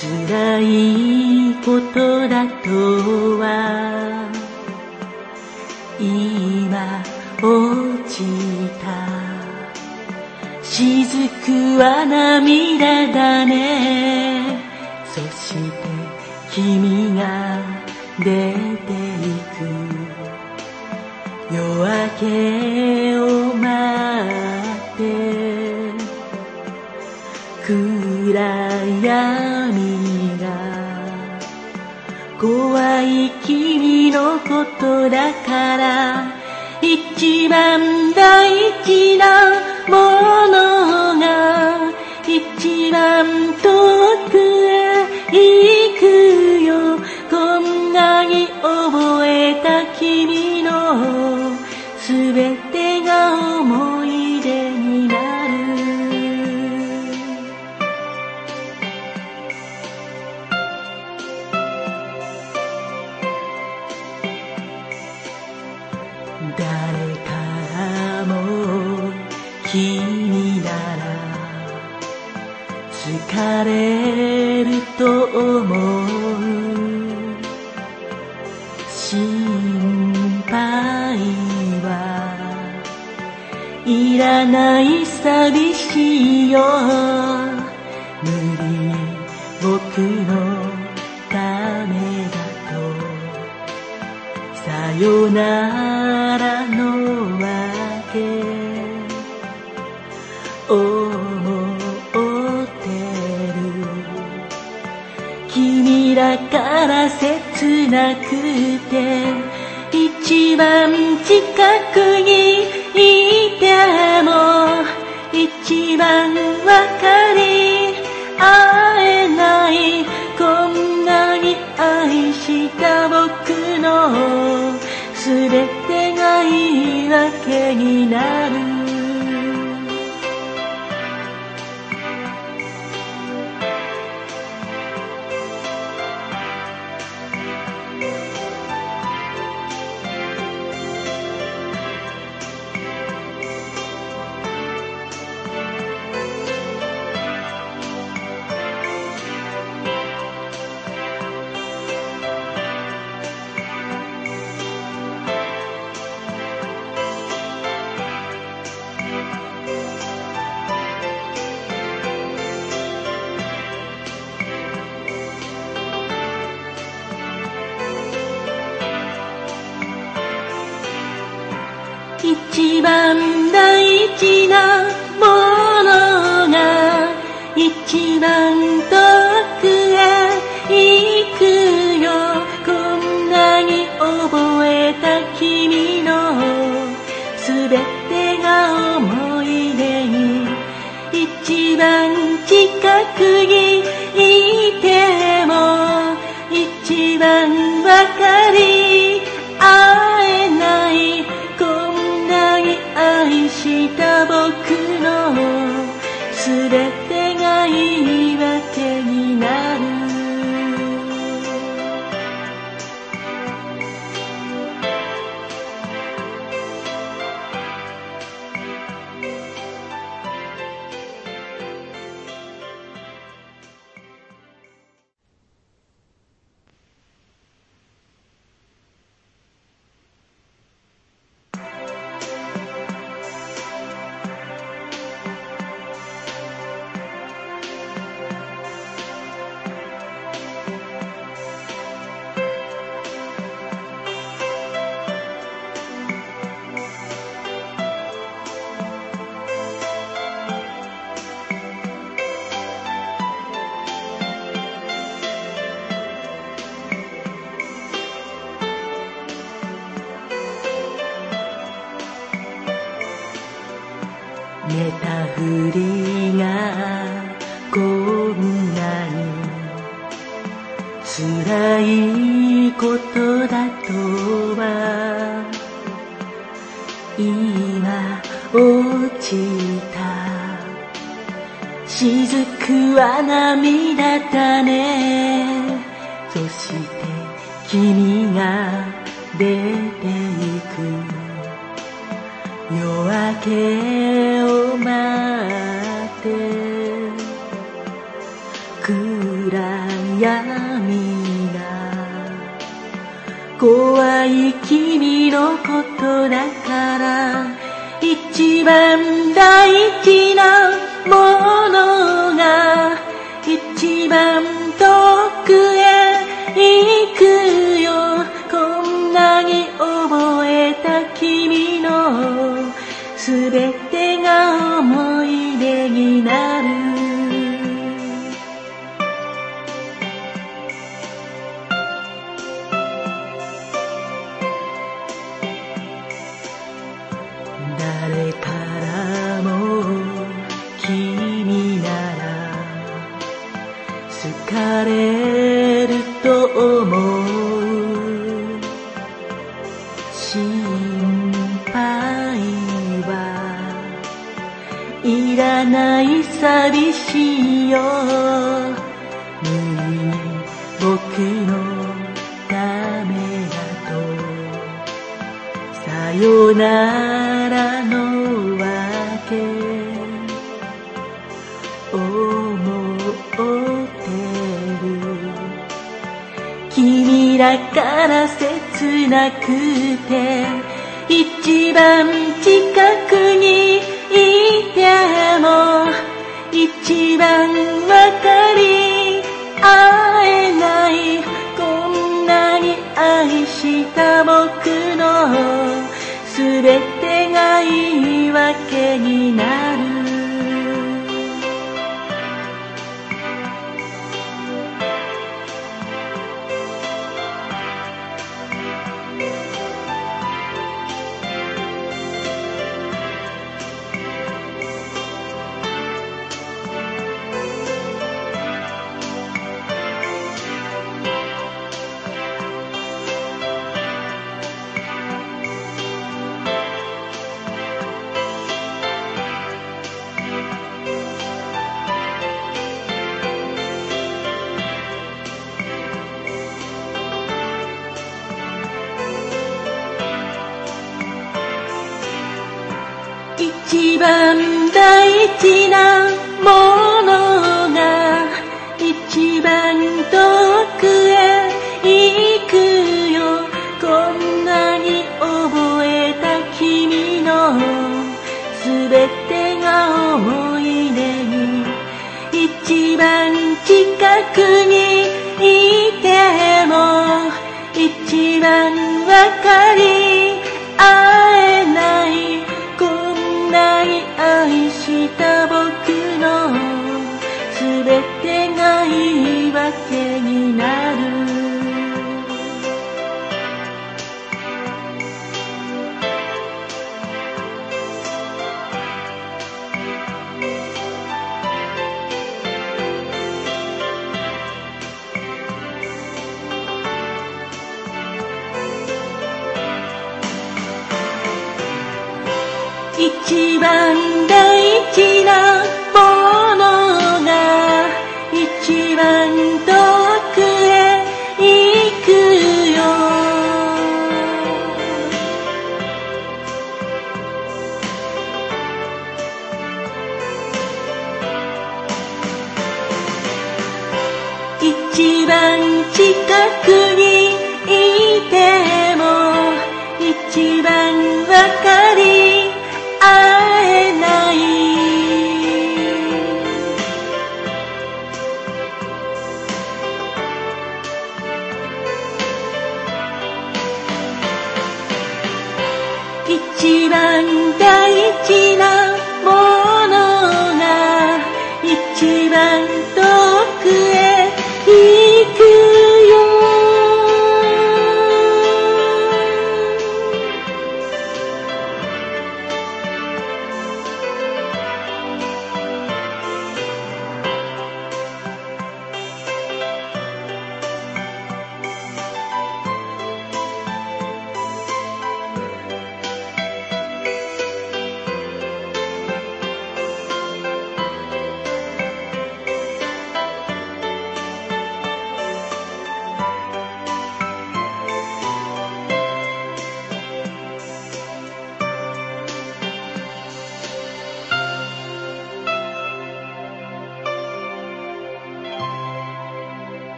辛いことだとは。今落ちた。雫は涙だね。そして君が出ていく。夜明けだから一番大事なものが一番遠いはいらない寂しいよ無理僕のためだとさよならのわけ思ってる君だから切なくて一番近くにいても一番わかり合えないこんなに愛した僕の全てが言い訳になる大事なものが一番遠くへ行くよ。こんなに覚えた君のすべてが思い出に一番近くにいても一番わかりした僕のすべて。たふりがこんなに辛いことだとは今落ちた雫は涙だね。そして君が出て行く。夜明けを待って。暗闇が怖い君のことだから一番大事なものが一番よならのわけ。思ってる。君らから切なくて一番近くにいても一番わかり合えない。こんなに愛した僕の全てが言い訳になる事なものが一番遠くへ行くよ。こんなに覚えた君のすべてが思い出に。一番近くにいても一番わかりきなものが一番と